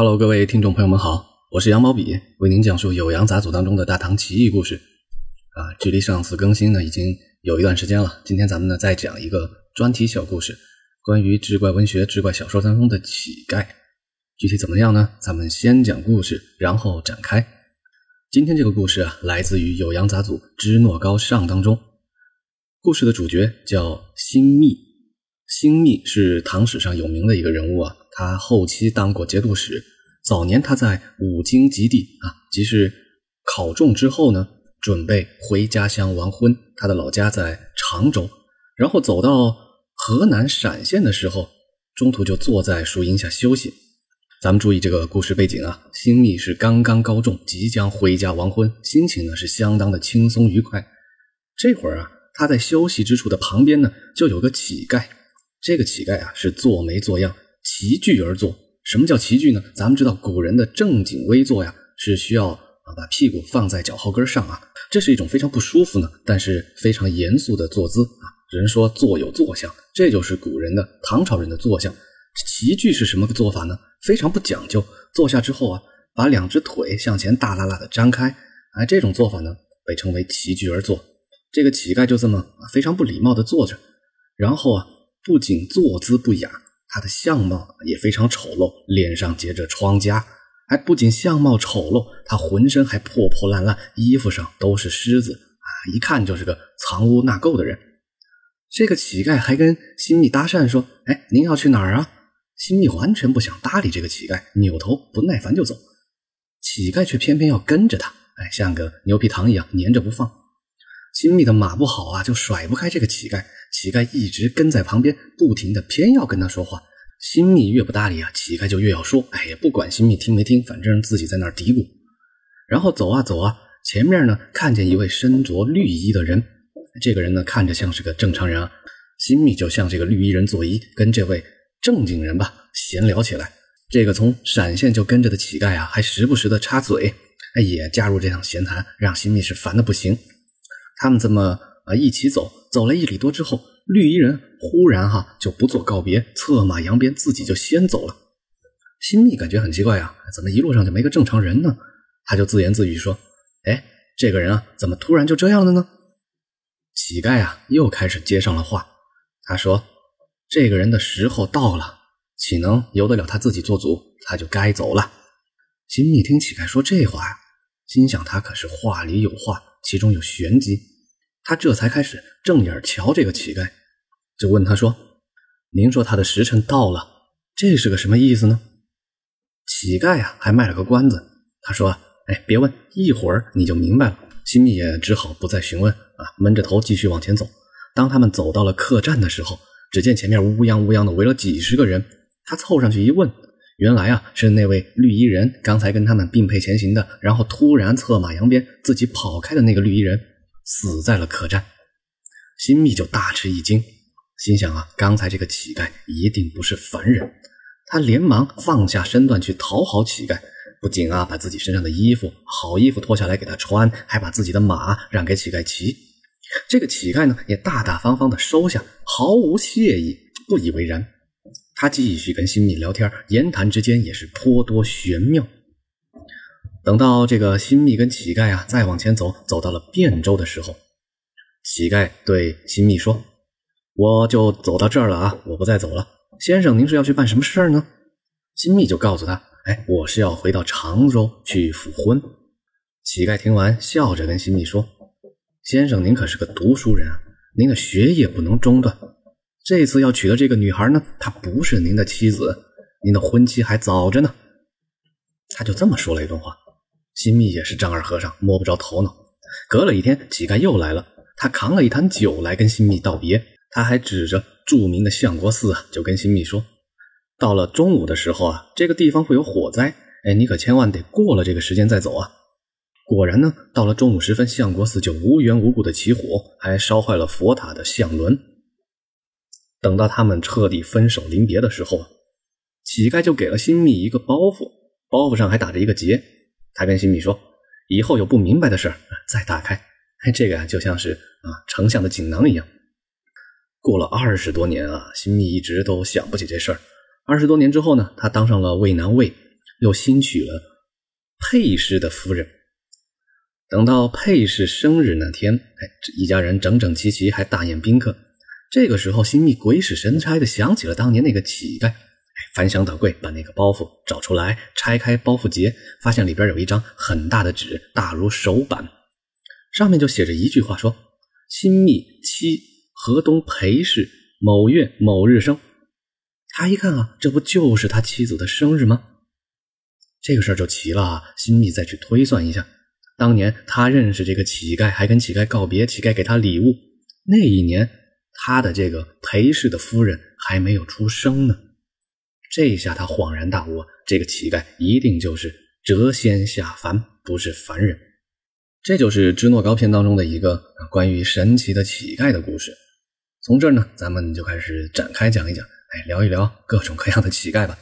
Hello，各位听众朋友们好，我是杨毛笔，为您讲述《酉阳杂俎》当中的大唐奇异故事。啊，距离上次更新呢已经有一段时间了，今天咱们呢再讲一个专题小故事，关于志怪文学、志怪小说当中的乞丐。具体怎么样呢？咱们先讲故事，然后展开。今天这个故事啊，来自于《酉阳杂俎·之诺高上》当中。故事的主角叫辛密，辛密是唐史上有名的一个人物啊。他后期当过节度使，早年他在五经及第啊，即是考中之后呢，准备回家乡完婚。他的老家在常州，然后走到河南陕县的时候，中途就坐在树荫下休息。咱们注意这个故事背景啊，辛密是刚刚高中，即将回家完婚，心情呢是相当的轻松愉快。这会儿啊。他在休息之处的旁边呢，就有个乞丐。这个乞丐啊，是坐没坐样，齐聚而坐。什么叫齐聚呢？咱们知道古人的正襟危坐呀，是需要啊把屁股放在脚后跟上啊，这是一种非常不舒服呢，但是非常严肃的坐姿啊。人说坐有坐相，这就是古人的唐朝人的坐相。齐聚是什么个做法呢？非常不讲究。坐下之后啊，把两只腿向前大拉拉的张开，哎，这种做法呢，被称为齐聚而坐。这个乞丐就这么非常不礼貌的坐着，然后啊，不仅坐姿不雅，他的相貌也非常丑陋，脸上结着疮痂，还不仅相貌丑陋，他浑身还破破烂烂，衣服上都是虱子啊，一看就是个藏污纳垢的人。这个乞丐还跟辛密搭讪说：“哎，您要去哪儿啊？”辛密完全不想搭理这个乞丐，扭头不耐烦就走，乞丐却偏偏要跟着他，哎，像个牛皮糖一样粘着不放。新密的马不好啊，就甩不开这个乞丐。乞丐一直跟在旁边，不停的偏要跟他说话。新密越不搭理啊，乞丐就越要说。哎呀，不管新密听没听，反正自己在那儿嘀咕。然后走啊走啊，前面呢看见一位身着绿衣的人。这个人呢看着像是个正常人啊。新密就向这个绿衣人作揖，跟这位正经人吧闲聊起来。这个从闪现就跟着的乞丐啊，还时不时的插嘴，哎也加入这场闲谈，让新密是烦的不行。他们这么啊一起走，走了一里多之后，绿衣人忽然哈就不做告别，策马扬鞭，自己就先走了。新密感觉很奇怪啊，怎么一路上就没个正常人呢？他就自言自语说：“哎，这个人啊，怎么突然就这样了呢？”乞丐啊又开始接上了话，他说：“这个人的时候到了，岂能由得了他自己做主？他就该走了。”新密听乞丐说这话呀，心想他可是话里有话。其中有玄机，他这才开始正眼瞧这个乞丐，就问他说：“您说他的时辰到了，这是个什么意思呢？”乞丐啊，还卖了个关子，他说：“哎，别问，一会儿你就明白了。”新密也只好不再询问啊，闷着头继续往前走。当他们走到了客栈的时候，只见前面乌泱乌泱的围了几十个人，他凑上去一问。原来啊，是那位绿衣人刚才跟他们并辔前行的，然后突然策马扬鞭，自己跑开的那个绿衣人死在了客栈。新密就大吃一惊，心想啊，刚才这个乞丐一定不是凡人。他连忙放下身段去讨好乞丐，不仅啊把自己身上的衣服好衣服脱下来给他穿，还把自己的马让给乞丐骑。这个乞丐呢，也大大方方的收下，毫无谢意，不以为然。他继续跟新密聊天，言谈之间也是颇多玄妙。等到这个新密跟乞丐啊再往前走，走到了汴州的时候，乞丐对新密说：“我就走到这儿了啊，我不再走了。先生，您是要去办什么事儿呢？”新密就告诉他：“哎，我是要回到常州去复婚。”乞丐听完，笑着跟新密说：“先生，您可是个读书人啊，您的学业不能中断。”这次要娶的这个女孩呢，她不是您的妻子，您的婚期还早着呢。他就这么说了一段话。新密也是丈二和尚，摸不着头脑。隔了一天，乞丐又来了，他扛了一坛酒来跟新密道别。他还指着著名的相国寺啊，就跟新密说：“到了中午的时候啊，这个地方会有火灾，哎，你可千万得过了这个时间再走啊。”果然呢，到了中午时分，相国寺就无缘无故的起火，还烧坏了佛塔的相轮。等到他们彻底分手临别的时候，乞丐就给了新密一个包袱，包袱上还打着一个结。他跟新密说：“以后有不明白的事儿再打开。”这个啊，就像是啊丞相的锦囊一样。过了二十多年啊，新密一直都想不起这事儿。二十多年之后呢，他当上了渭南尉，又新娶了佩氏的夫人。等到佩氏生日那天，哎，这一家人整整齐齐，还大宴宾客。这个时候，新密鬼使神差的想起了当年那个乞丐，翻箱倒柜把那个包袱找出来，拆开包袱结，发现里边有一张很大的纸，大如手板，上面就写着一句话：说新密妻河东裴氏某月某日生。他一看啊，这不就是他妻子的生日吗？这个事儿就奇了啊！新密再去推算一下。当年他认识这个乞丐，还跟乞丐告别，乞丐给他礼物。那一年，他的这个裴氏的夫人还没有出生呢。这下他恍然大悟，这个乞丐一定就是谪仙下凡，不是凡人。这就是《支诺高篇》当中的一个关于神奇的乞丐的故事。从这儿呢，咱们就开始展开讲一讲，哎，聊一聊各种各样的乞丐吧。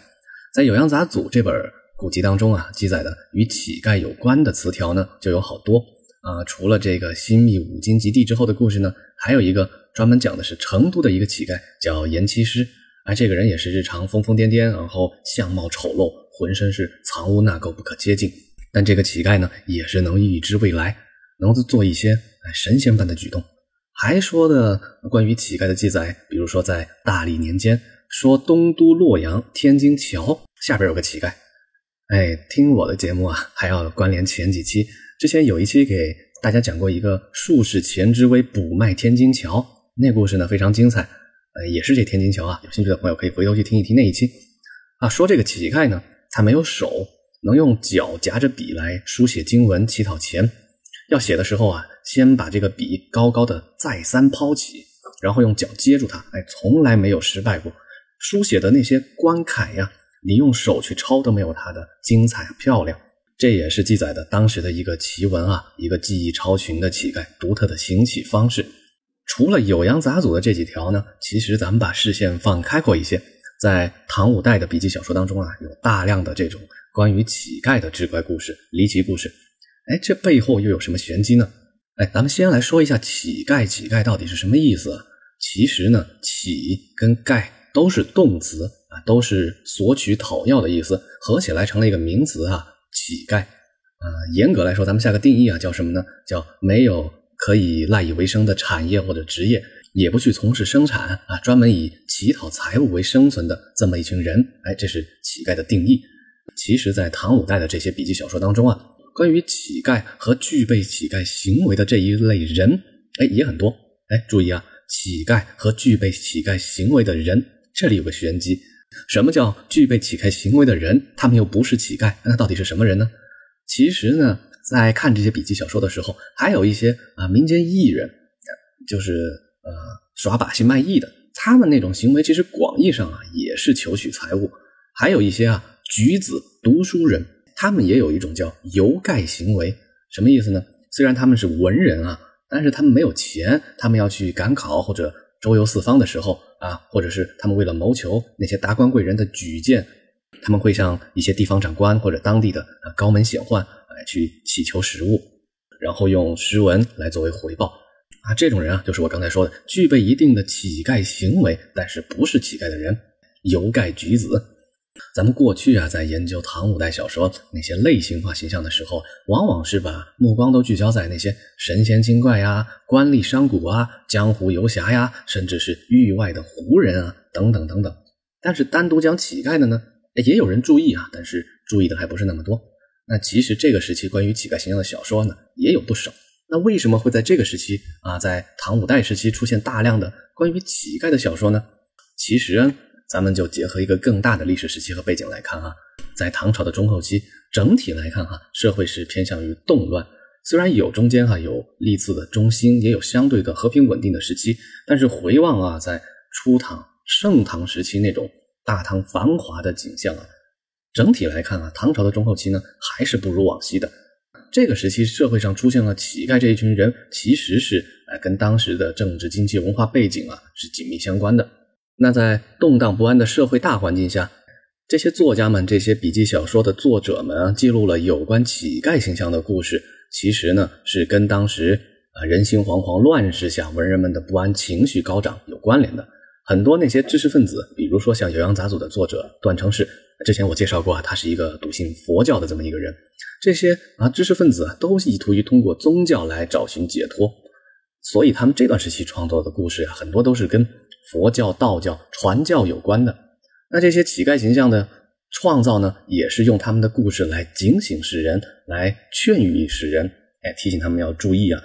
在《酉阳杂俎》这本。古籍当中啊，记载的与乞丐有关的词条呢，就有好多啊。除了这个新密五经及第之后的故事呢，还有一个专门讲的是成都的一个乞丐，叫严七师。而这个人也是日常疯疯癫癫，然后相貌丑陋，浑身是藏污纳垢，不可接近。但这个乞丐呢，也是能预知未来，能做一些神仙般的举动。还说的关于乞丐的记载，比如说在大历年间，说东都洛阳天津桥下边有个乞丐。哎，听我的节目啊，还要关联前几期。之前有一期给大家讲过一个术士钱之威补卖天津桥，那故事呢非常精彩。呃，也是这天津桥啊，有兴趣的朋友可以回头去听一听那一期。啊，说这个乞丐呢，他没有手，能用脚夹着笔来书写经文乞讨钱。要写的时候啊，先把这个笔高高的再三抛起，然后用脚接住它。哎，从来没有失败过。书写的那些官楷呀。你用手去抄都没有它的精彩漂亮，这也是记载的当时的一个奇闻啊，一个技艺超群的乞丐独特的行乞方式。除了《酉阳杂俎》的这几条呢，其实咱们把视线放开阔一些，在唐五代的笔记小说当中啊，有大量的这种关于乞丐的志怪故事、离奇故事。哎，这背后又有什么玄机呢？哎，咱们先来说一下乞丐，乞丐到底是什么意思？啊其实呢，乞跟丐都是动词啊。都是索取讨要的意思，合起来成了一个名词啊，乞丐。啊，严格来说，咱们下个定义啊，叫什么呢？叫没有可以赖以为生的产业或者职业，也不去从事生产啊，专门以乞讨财物为生存的这么一群人。哎，这是乞丐的定义。其实，在唐五代的这些笔记小说当中啊，关于乞丐和具备乞丐行为的这一类人，哎，也很多。哎，注意啊，乞丐和具备乞丐行为的人，这里有个玄机。什么叫具备乞丐行为的人？他们又不是乞丐，那到底是什么人呢？其实呢，在看这些笔记小说的时候，还有一些啊民间艺人，就是呃耍把戏卖艺的，他们那种行为其实广义上啊也是求取财物。还有一些啊举子读书人，他们也有一种叫游丐行为，什么意思呢？虽然他们是文人啊，但是他们没有钱，他们要去赶考或者。周游四方的时候啊，或者是他们为了谋求那些达官贵人的举荐，他们会向一些地方长官或者当地的高门显宦来去乞求食物，然后用诗文来作为回报啊。这种人啊，就是我刚才说的，具备一定的乞丐行为，但是不是乞丐的人，游丐举子。咱们过去啊，在研究唐五代小说那些类型化形象的时候，往往是把目光都聚焦在那些神仙精怪呀、官吏商贾啊、江湖游侠呀，甚至是域外的胡人啊，等等等等。但是单独讲乞丐的呢，也有人注意啊，但是注意的还不是那么多。那其实这个时期关于乞丐形象的小说呢，也有不少。那为什么会在这个时期啊，在唐五代时期出现大量的关于乞丐的小说呢？其实。咱们就结合一个更大的历史时期和背景来看啊，在唐朝的中后期，整体来看哈，社会是偏向于动乱。虽然有中间哈有历次的中兴，也有相对的和平稳定的时期，但是回望啊，在初唐、盛唐时期那种大唐繁华的景象啊，整体来看啊，唐朝的中后期呢还是不如往昔的。这个时期社会上出现了乞丐这一群人，其实是呃跟当时的政治、经济、文化背景啊是紧密相关的。那在动荡不安的社会大环境下，这些作家们、这些笔记小说的作者们啊，记录了有关乞丐形象的故事，其实呢是跟当时啊人心惶惶、乱世下文人们的不安情绪高涨有关联的。很多那些知识分子，比如说像《酉阳杂俎》的作者段成式，之前我介绍过啊，他是一个笃信佛教的这么一个人。这些啊知识分子啊，都意图于通过宗教来找寻解脱，所以他们这段时期创作的故事啊，很多都是跟佛教、道教传教有关的。那这些乞丐形象的创造呢，也是用他们的故事来警醒世人，来劝喻世人，哎，提醒他们要注意啊。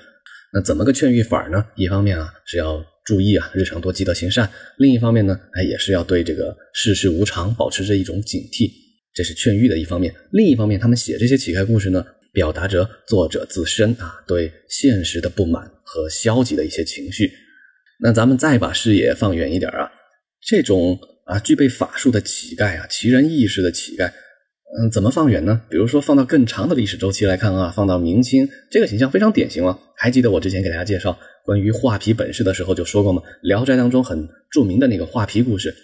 那怎么个劝喻法呢？一方面啊是要。注意啊，日常多积德行善。另一方面呢，哎，也是要对这个世事无常保持着一种警惕，这是劝喻的一方面。另一方面，他们写这些乞丐故事呢，表达着作者自身啊对现实的不满和消极的一些情绪。那咱们再把视野放远一点啊，这种啊具备法术的乞丐啊，奇人异事的乞丐，嗯，怎么放远呢？比如说放到更长的历史周期来看啊，放到明清，这个形象非常典型了。还记得我之前给大家介绍。关于画皮本事的时候就说过吗，《聊斋》当中很著名的那个画皮故事，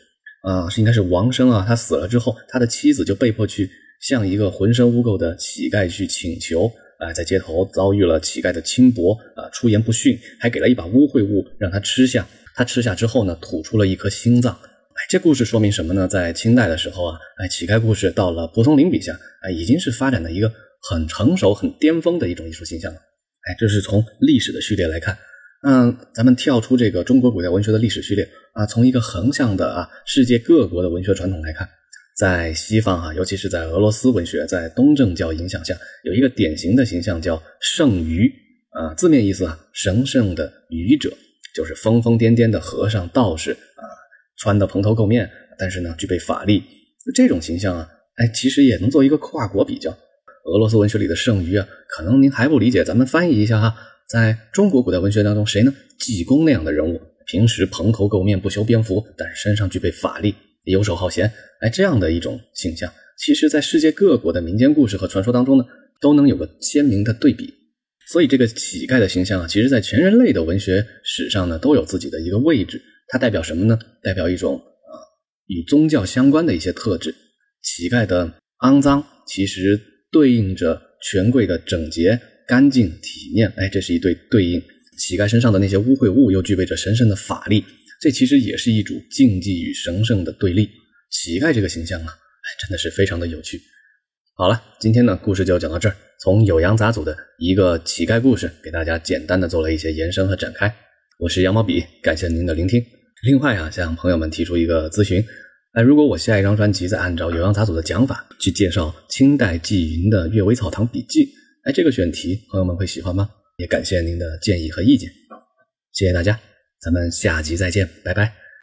啊，是应该是王生啊，他死了之后，他的妻子就被迫去向一个浑身污垢的乞丐去请求，啊，在街头遭遇了乞丐的轻薄，啊，出言不逊，还给了一把污秽物让他吃下，他吃下之后呢，吐出了一颗心脏，哎，这故事说明什么呢？在清代的时候啊，哎，乞丐故事到了蒲松龄笔下，哎，已经是发展的一个很成熟、很巅峰的一种艺术形象了，哎，这是从历史的序列来看。嗯，咱们跳出这个中国古代文学的历史序列啊，从一个横向的啊世界各国的文学传统来看，在西方啊，尤其是在俄罗斯文学，在东正教影响下，有一个典型的形象叫圣愚啊，字面意思啊，神圣的愚者，就是疯疯癫癫的和尚道士啊，穿的蓬头垢面，但是呢，具备法力。这种形象啊，哎，其实也能做一个跨国比较。俄罗斯文学里的圣愚啊，可能您还不理解，咱们翻译一下哈。在中国古代文学当中，谁呢？济公那样的人物，平时蓬头垢面、不修边幅，但是身上具备法力，游手好闲，哎，这样的一种形象，其实，在世界各国的民间故事和传说当中呢，都能有个鲜明的对比。所以，这个乞丐的形象啊，其实，在全人类的文学史上呢，都有自己的一个位置。它代表什么呢？代表一种啊，与宗教相关的一些特质。乞丐的肮脏，其实对应着权贵的整洁。干净体面，哎，这是一对对应。乞丐身上的那些污秽物，又具备着神圣的法力，这其实也是一组竞技与神圣的对立。乞丐这个形象啊，哎，真的是非常的有趣。好了，今天呢，故事就讲到这儿。从《酉阳杂组》的一个乞丐故事，给大家简单的做了一些延伸和展开。我是羊毛笔，感谢您的聆听。另外啊，向朋友们提出一个咨询：哎，如果我下一张专辑再按照《酉阳杂组》的讲法去介绍清代纪云的《阅微草堂笔记》。哎，这个选题朋友们会喜欢吗？也感谢您的建议和意见，谢谢大家，咱们下集再见，拜拜。